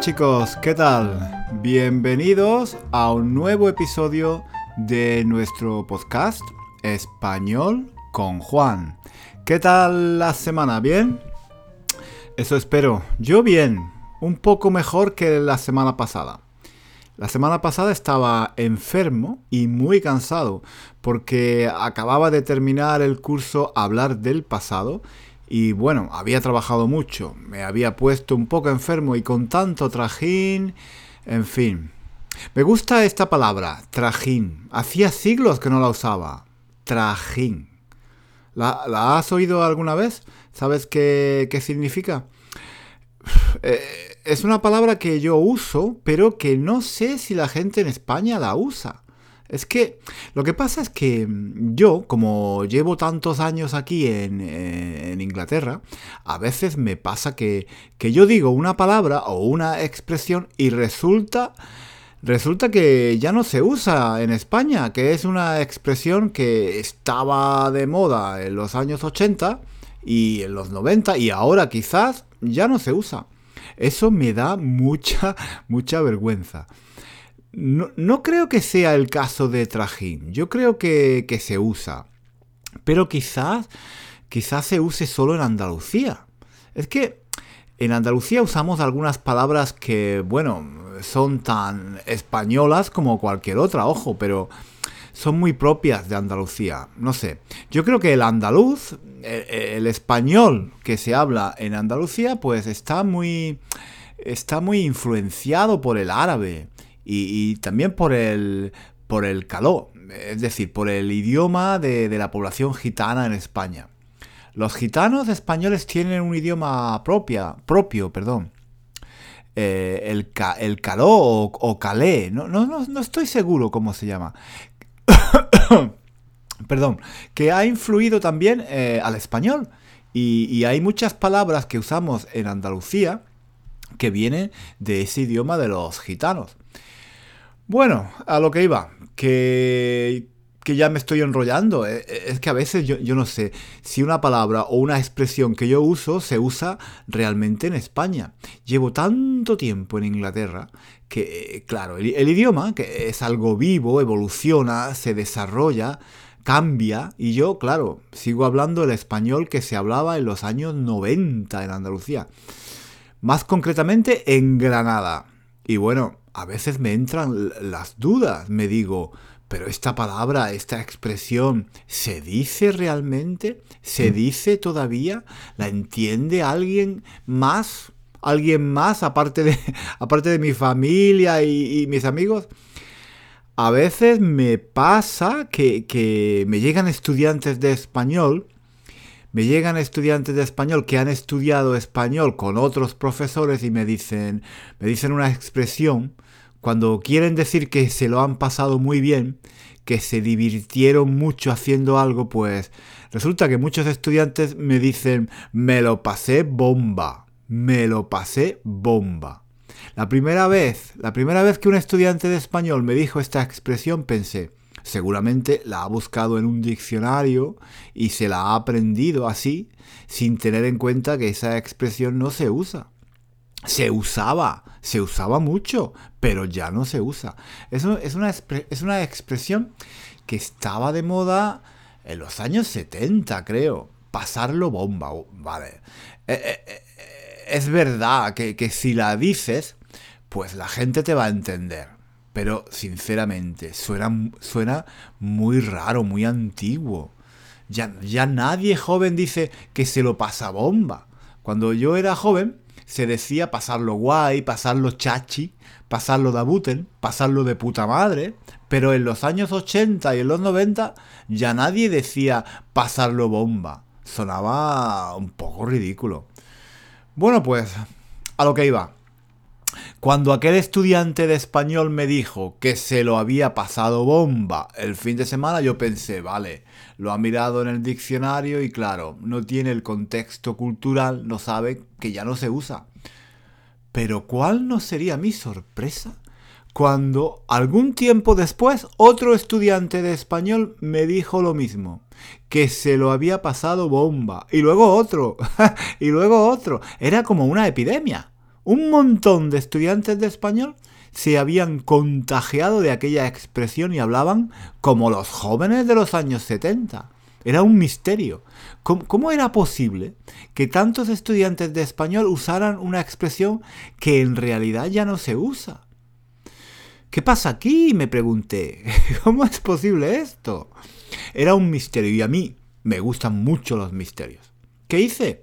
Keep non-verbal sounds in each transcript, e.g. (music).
Chicos, ¿qué tal? Bienvenidos a un nuevo episodio de nuestro podcast Español con Juan. ¿Qué tal la semana? ¿Bien? Eso espero. Yo bien, un poco mejor que la semana pasada. La semana pasada estaba enfermo y muy cansado porque acababa de terminar el curso Hablar del pasado y bueno, había trabajado mucho, me había puesto un poco enfermo y con tanto trajín, en fin. Me gusta esta palabra, trajín. Hacía siglos que no la usaba. Trajín. ¿La, has oído alguna vez? ¿Sabes qué, qué significa? Eh, es una palabra que yo uso, pero que no sé si la gente en España la usa. Es que lo que pasa es que mm, yo, como llevo tantos años aquí eh, en, Inglaterra, a veces me pasa que, que, yo digo una palabra o una expresión y resulta, resulta que ya no se usa en España, que es una expresión que estaba de moda en los años 80 y en los 90 y ahora quizás ya no se usa. Eso me da mucha, (laughs) mucha vergüenza. No, creo que sea el caso de trajín. Yo creo que, se usa. Pero quizás, quizás se use solo en Andalucía. Es que en Andalucía usamos algunas palabras que, bueno, son tan españolas como cualquier otra, ojo, pero son muy propias de Andalucía. No sé. Yo creo que el andaluz, el, español que se habla en Andalucía, pues está muy, está muy influenciado por el árabe y, también por el, por el caló, es decir, por el idioma de, la población gitana en España. Los gitanos españoles tienen un idioma propia, propio, perdón. Eh, el, el, caló o, calé, no, no, no, estoy seguro cómo se llama. (coughs) perdón, que ha influido también eh, al español. Y, hay muchas palabras que usamos en Andalucía que vienen de ese idioma de los gitanos. Bueno, a lo que iba, que, que ya me estoy enrollando. Eh, eh, es que a veces yo, no sé si una palabra o una expresión que yo uso se usa realmente en España. Llevo tanto tiempo en Inglaterra que, eh, claro, el, idioma, que es algo vivo, evoluciona, se desarrolla, cambia, y yo, claro, sigo hablando el español que se hablaba en los años 90 en Andalucía. Más concretamente en Granada. Y bueno, a veces me entran las dudas, me digo, pero esta palabra, esta expresión, ¿se dice realmente? ¿Se mm. dice todavía? ¿La entiende alguien más? ¿Alguien más aparte de, (laughs) aparte de mi familia y, mis amigos? A veces me pasa que, que me llegan estudiantes de español me llegan estudiantes de español que han estudiado español con otros profesores y me dicen, me dicen una expresión cuando quieren decir que se lo han pasado muy bien, que se divirtieron mucho haciendo algo, pues resulta que muchos estudiantes me dicen, me lo pasé bomba, me lo pasé bomba. La primera vez, la primera vez que un estudiante de español me dijo esta expresión pensé, seguramente la ha buscado en un diccionario y se la ha aprendido así, sin tener en cuenta que esa expresión no se usa se usaba, se usaba mucho, pero ya no se usa. Eso es una, es una expresión que estaba de moda en los años 70, creo. Pasarlo bomba, vale. Eh, eh, eh, es verdad que, si la dices, pues la gente te va a entender. Pero sinceramente, suena, suena muy raro, muy antiguo. Ya, ya nadie joven dice que se lo pasa bomba. Cuando yo era joven, se decía pasarlo guay, pasarlo chachi, pasarlo de buten, pasarlo de puta madre, pero en los años 80 y en los 90 ya nadie decía pasarlo bomba. Sonaba un poco ridículo. Bueno, pues a lo que iba. Cuando aquel estudiante de español me dijo que se lo había pasado bomba el fin de semana, yo pensé, vale, lo ha mirado en el diccionario y claro, no tiene el contexto cultural, no sabe que ya no se usa. Pero ¿cuál no sería mi sorpresa cuando algún tiempo después otro estudiante de español me dijo lo mismo, que se lo había pasado bomba, y luego otro, (laughs) y luego otro. Era como una epidemia, Un montón de estudiantes de español se habían contagiado de aquella expresión y hablaban como los jóvenes de los años 70. Era un misterio. ¿Cómo, era posible que tantos estudiantes de español usaran una expresión que en realidad ya no se usa? ¿Qué pasa aquí? me pregunté. (laughs) ¿Cómo es posible esto? Era un misterio y a mí me gustan mucho los misterios. ¿Qué hice?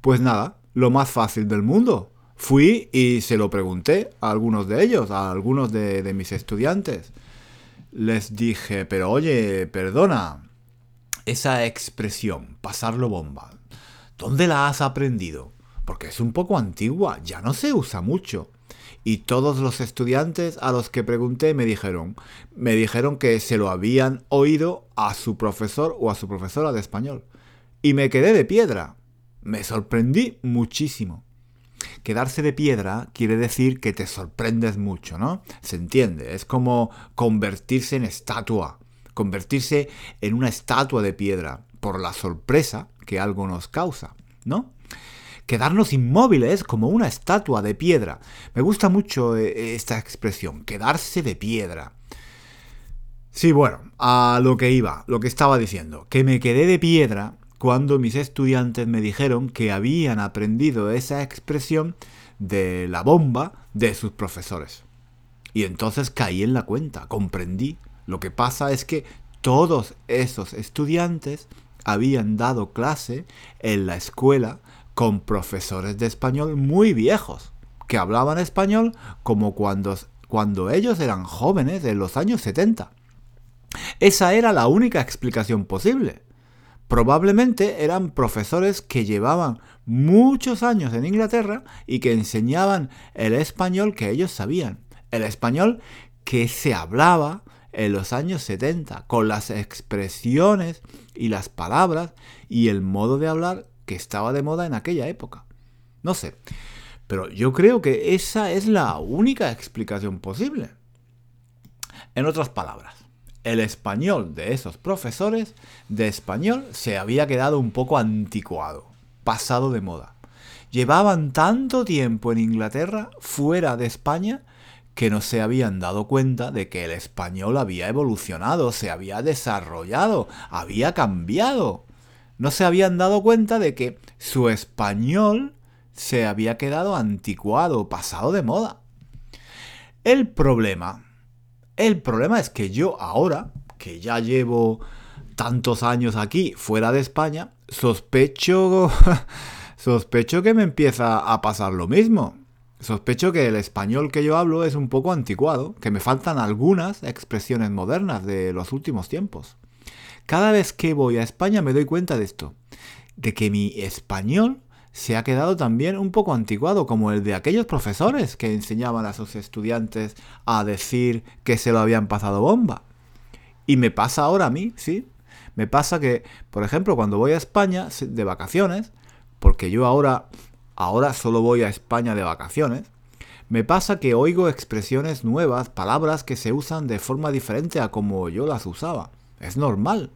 Pues nada, lo más fácil del mundo. Fui y se lo pregunté a algunos de ellos, a algunos de, de mis estudiantes. Les dije, pero oye, perdona, esa expresión, pasarlo bomba, ¿dónde la has aprendido? Porque es un poco antigua, ya no se usa mucho. Y todos los estudiantes a los que pregunté me dijeron, me dijeron que se lo habían oído a su profesor o a su profesora de español. Y me quedé de piedra. Me sorprendí muchísimo. Quedarse de piedra quiere decir que te sorprendes mucho, ¿no? Se entiende, es como convertirse en estatua convertirse en una estatua de piedra por la sorpresa que algo nos causa, ¿no? Quedarnos inmóviles como una estatua de piedra. Me gusta mucho eh, esta expresión, quedarse de piedra. Sí, bueno, a lo que iba, lo que estaba diciendo, que me quedé de piedra cuando mis estudiantes me dijeron que habían aprendido esa expresión de la bomba de sus profesores. Y entonces caí en la cuenta, comprendí lo que pasa es que todos esos estudiantes habían dado clase en la escuela con profesores de español muy viejos, que hablaban español como cuando, cuando ellos eran jóvenes en los años 70. Esa era la única explicación posible. Probablemente eran profesores que llevaban muchos años en Inglaterra y que enseñaban el español que ellos sabían. El español que se hablaba en los años 70, con las expresiones y las palabras y el modo de hablar que estaba de moda en aquella época. No sé, pero yo creo que esa es la única explicación posible. En otras palabras, el español de esos profesores de español se había quedado un poco anticuado, pasado de moda. Llevaban tanto tiempo en Inglaterra, fuera de España, que no se habían dado cuenta de que el español había evolucionado, se había desarrollado, había cambiado. No se habían dado cuenta de que su español se había quedado anticuado, pasado de moda. El problema, el problema es que yo ahora, que ya llevo tantos años aquí fuera de España, sospecho (laughs) sospecho que me empieza a pasar lo mismo. Sospecho que el español que yo hablo es un poco anticuado, que me faltan algunas expresiones modernas de los últimos tiempos. Cada vez que voy a España me doy cuenta de esto, de que mi español se ha quedado también un poco anticuado, como el de aquellos profesores que enseñaban a sus estudiantes a decir que se lo habían pasado bomba. Y me pasa ahora a mí, sí. Me pasa que, por ejemplo, cuando voy a España de vacaciones, porque yo ahora ahora solo voy a España de vacaciones, me pasa que oigo expresiones nuevas, palabras que se usan de forma diferente a como yo las usaba. Es normal.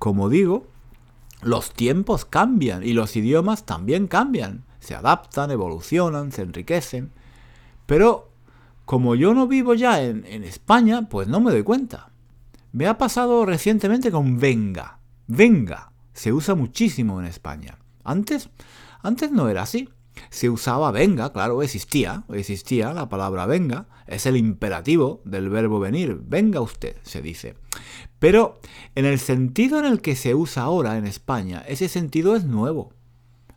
Como digo, los tiempos cambian y los idiomas también cambian. Se adaptan, evolucionan, se enriquecen. Pero como yo no vivo ya en, España, pues no me doy cuenta. Me ha pasado recientemente con venga. Venga. Se usa muchísimo en España. Antes, antes no era así. Se usaba venga, claro, existía, existía la palabra venga, es el imperativo del verbo venir, venga usted, se dice. Pero en el sentido en el que se usa ahora en España, ese sentido es nuevo.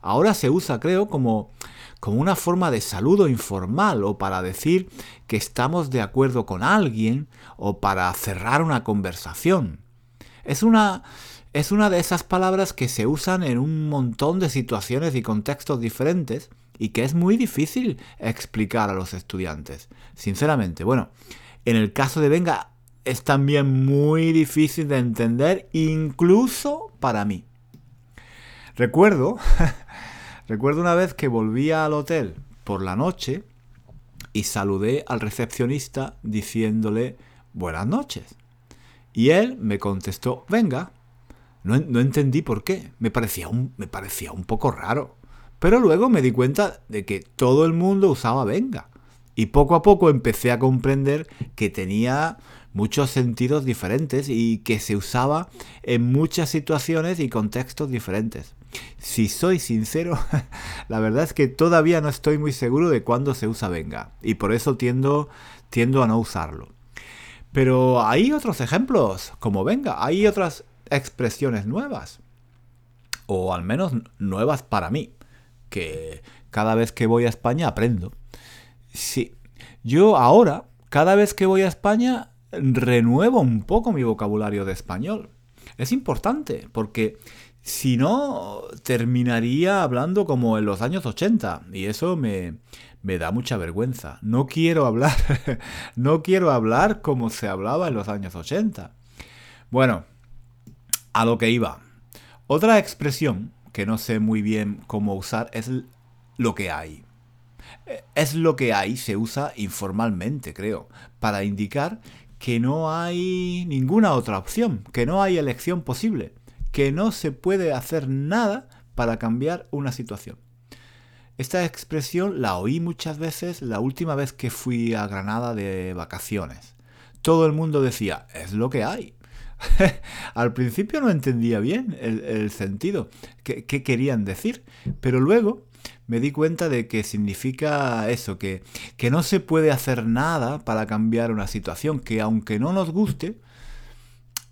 Ahora se usa, creo, como, como una forma de saludo informal o para decir que estamos de acuerdo con alguien o para cerrar una conversación. Es una, es una de esas palabras que se usan en un montón de situaciones y contextos diferentes y que es muy difícil explicar a los estudiantes. Sinceramente, bueno, en el caso de Venga es también muy difícil de entender incluso para mí. Recuerdo, (laughs) recuerdo una vez que volví al hotel por la noche y saludé al recepcionista diciéndole buenas noches. Y él me contestó, venga. No, entendí por qué. Me parecía, un, me parecía un poco raro. Pero luego me di cuenta de que todo el mundo usaba venga. Y poco a poco empecé a comprender que tenía muchos sentidos diferentes y que se usaba en muchas situaciones y contextos diferentes. Si soy sincero, (laughs) la verdad es que todavía no estoy muy seguro de cuándo se usa venga y por eso tiendo, tiendo a no usarlo. Pero hay otros ejemplos, como venga, hay otras expresiones nuevas, o al menos nuevas para mí, que cada vez que voy a España aprendo. Sí, yo ahora, cada vez que voy a España, renuevo un poco mi vocabulario de español. Es importante, porque si no, terminaría hablando como en los años 80, y eso me, me da mucha vergüenza. No quiero hablar, (laughs) no quiero hablar como se hablaba en los años 80. Bueno, a lo que iba. Otra expresión que no sé muy bien cómo usar es lo que hay. Es lo que hay, se usa informalmente, creo, para indicar que no hay ninguna otra opción, que no hay elección posible, que no se puede hacer nada para cambiar una situación. Esta expresión la oí muchas veces la última vez que fui a Granada de vacaciones. Todo el mundo decía, es lo que hay. (laughs) Al principio no entendía bien el, sentido, qué, querían decir, pero luego me di cuenta de que significa eso, que, que no se puede hacer nada para cambiar una situación, que aunque no nos guste,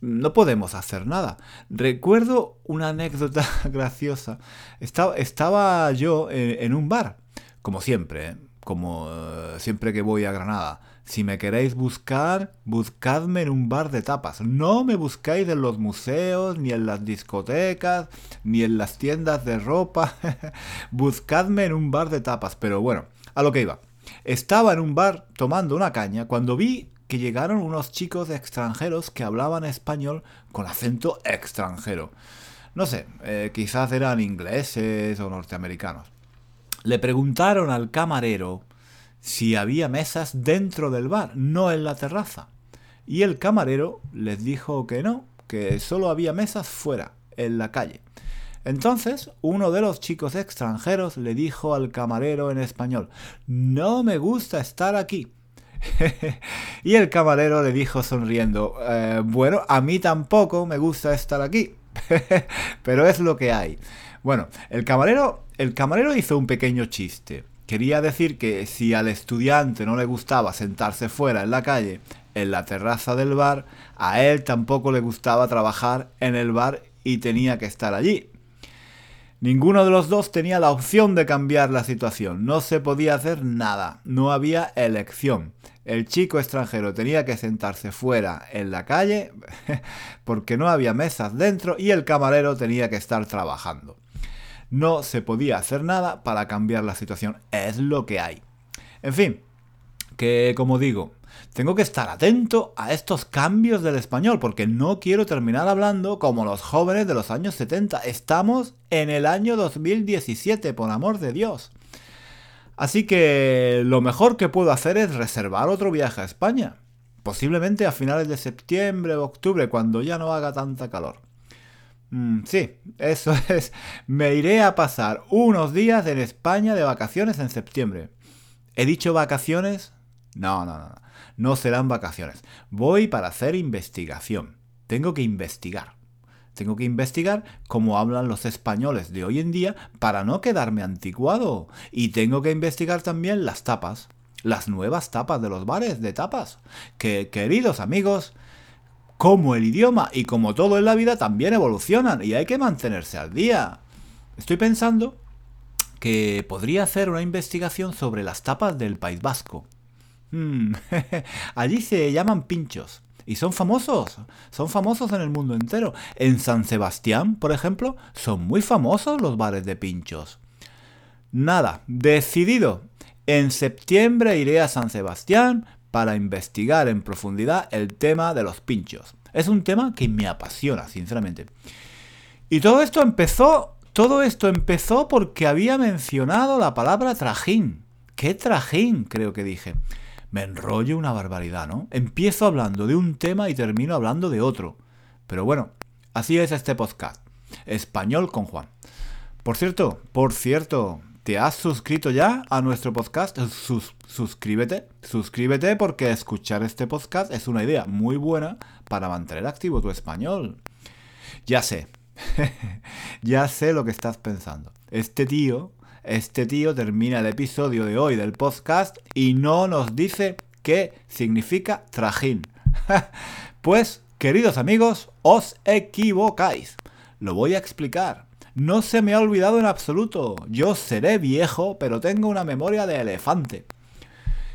no podemos hacer nada. Recuerdo una anécdota (laughs) graciosa. Estaba, estaba yo en, un bar, como siempre, ¿eh? como eh, siempre que voy a Granada. Si me queréis buscar, buscadme en un bar de tapas. No me buscáis en los museos, ni en las discotecas, ni en las tiendas de ropa. (laughs) buscadme en un bar de tapas. Pero bueno, a lo que iba. Estaba en un bar tomando una caña cuando vi que llegaron unos chicos extranjeros que hablaban español con acento extranjero. No sé, eh, quizás eran ingleses o norteamericanos. Le preguntaron al camarero si había mesas dentro del bar, no en la terraza. Y el camarero les dijo que no, que solo había mesas fuera, en la calle. Entonces, uno de los chicos extranjeros le dijo al camarero en español, no me gusta estar aquí. (laughs) y el camarero le dijo sonriendo, eh, bueno, a mí tampoco me gusta estar aquí, (laughs) pero es lo que hay. Bueno, el camarero, el camarero hizo un pequeño chiste. Quería decir que si al estudiante no le gustaba sentarse fuera en la calle, en la terraza del bar, a él tampoco le gustaba trabajar en el bar y tenía que estar allí. Ninguno de los dos tenía la opción de cambiar la situación, no se podía hacer nada, no había elección. El chico extranjero tenía que sentarse fuera en la calle (laughs) porque no había mesas dentro y el camarero tenía que estar trabajando no se podía hacer nada para cambiar la situación. Es lo que hay. En fin, que como digo, tengo que estar atento a estos cambios del español porque no quiero terminar hablando como los jóvenes de los años 70. Estamos en el año 2017, por amor de Dios. Así que lo mejor que puedo hacer es reservar otro viaje a España. Posiblemente a finales de septiembre o octubre, cuando ya no haga tanta calor. Mm, sí, eso (laughs) es. Me iré a pasar unos días en España de vacaciones en septiembre. ¿He dicho vacaciones? No, no, no, no. No serán vacaciones. Voy para hacer investigación. Tengo que investigar. Tengo que investigar cómo hablan los españoles de hoy en día para no quedarme anticuado. Y tengo que investigar también las tapas. Las nuevas tapas de los bares de tapas. Que, queridos amigos, como el idioma y como todo en la vida también evolucionan y hay que mantenerse al día. Estoy pensando que podría hacer una investigación sobre las tapas del País Vasco. Hmm, (laughs) allí se llaman pinchos y son famosos, son famosos en el mundo entero. En San Sebastián, por ejemplo, son muy famosos los bares de pinchos. Nada, decidido. En septiembre iré a San Sebastián para investigar en profundidad el tema de los pinchos. Es un tema que me apasiona, sinceramente. Y todo esto empezó, todo esto empezó porque había mencionado la palabra trajín. ¿Qué trajín? Creo que dije. Me enrollo una barbaridad, ¿no? Empiezo hablando de un tema y termino hablando de otro. Pero bueno, así es este podcast. Español con Juan. Por cierto, por cierto, ¿te has suscrito ya a nuestro podcast? suscríbete, suscríbete porque escuchar este podcast es una idea muy buena para mantener activo tu español. Ya sé, (laughs) ya sé lo que estás pensando. Este tío, este tío termina el episodio de hoy del podcast y no nos dice qué significa trajín. (laughs) pues, queridos amigos, os equivocáis. Lo voy a explicar. No se me ha olvidado en absoluto. Yo seré viejo, pero tengo una memoria de elefante.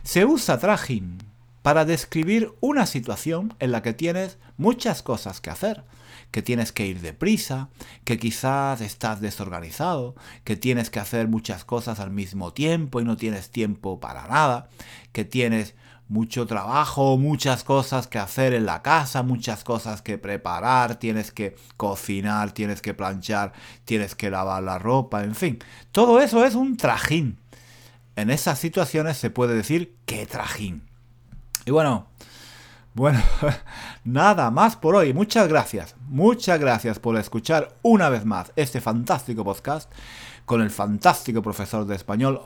Se usa trajín para describir una situación en la que tienes muchas cosas que hacer que tienes que ir deprisa, que quizás estás desorganizado, que tienes que hacer muchas cosas al mismo tiempo y no tienes tiempo para nada, que tienes mucho trabajo, muchas cosas que hacer en la casa, muchas cosas que preparar, tienes que cocinar, tienes que planchar, tienes que lavar la ropa, en fin. Todo eso es un trajín. En esas situaciones se puede decir que trajín. Y bueno, bueno, (laughs) nada más por hoy. Muchas gracias. Muchas gracias por escuchar una vez más este fantástico podcast con el fantástico profesor de español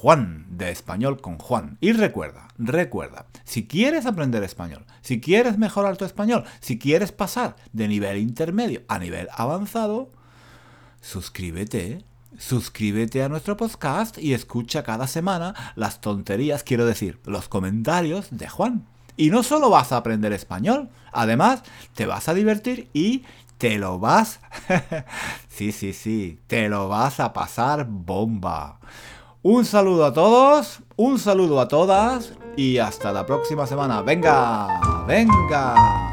Juan, de español con Juan. Y recuerda, recuerda, si quieres aprender español, si quieres mejorar tu español, si quieres pasar de nivel intermedio a nivel avanzado, suscríbete suscríbete a nuestro podcast y escucha cada semana las tonterías, quiero decir, los comentarios de Juan. Y no solo vas a aprender español, además te vas a divertir y te lo vas... (laughs) sí, sí, sí, te lo vas a pasar bomba. Un saludo a todos, un saludo a todas y hasta la próxima semana. Venga, venga.